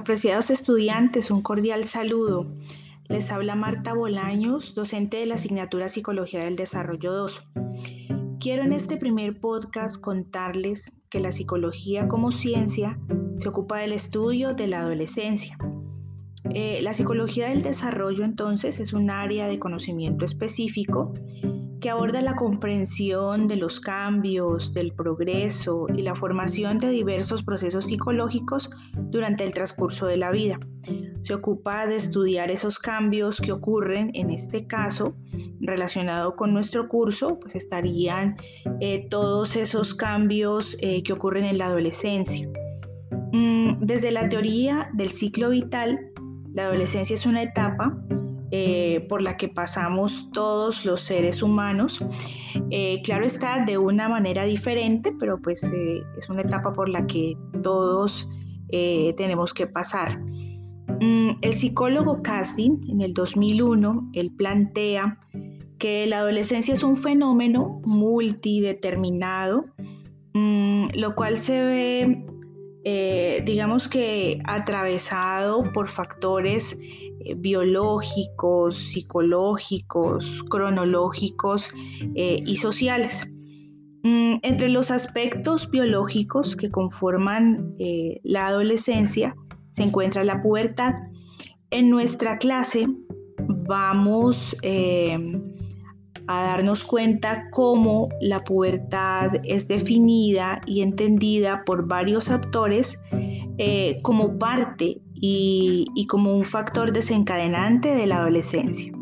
Apreciados estudiantes, un cordial saludo. Les habla Marta Bolaños, docente de la asignatura Psicología del Desarrollo 2. Quiero en este primer podcast contarles que la psicología como ciencia se ocupa del estudio de la adolescencia. Eh, la psicología del desarrollo entonces es un área de conocimiento específico que aborda la comprensión de los cambios, del progreso y la formación de diversos procesos psicológicos durante el transcurso de la vida. Se ocupa de estudiar esos cambios que ocurren, en este caso, relacionado con nuestro curso, pues estarían eh, todos esos cambios eh, que ocurren en la adolescencia. Mm, desde la teoría del ciclo vital, la adolescencia es una etapa eh, por la que pasamos todos los seres humanos. Eh, claro está, de una manera diferente, pero pues eh, es una etapa por la que todos tenemos que pasar. Mm, el psicólogo Casting, en el 2001, él plantea que la adolescencia es un fenómeno multideterminado, mm, lo cual se ve, digamos que, atravesado por factores eh, biológicos, psicológicos, cronológicos eh, y sociales. Mm, entre los aspectos biológicos que conforman eh, la adolescencia se encuentra la pubertad. En nuestra clase vamos a darnos cuenta cómo la pubertad es definida y entendida por varios autores como parte y, como un factor desencadenante de la adolescencia.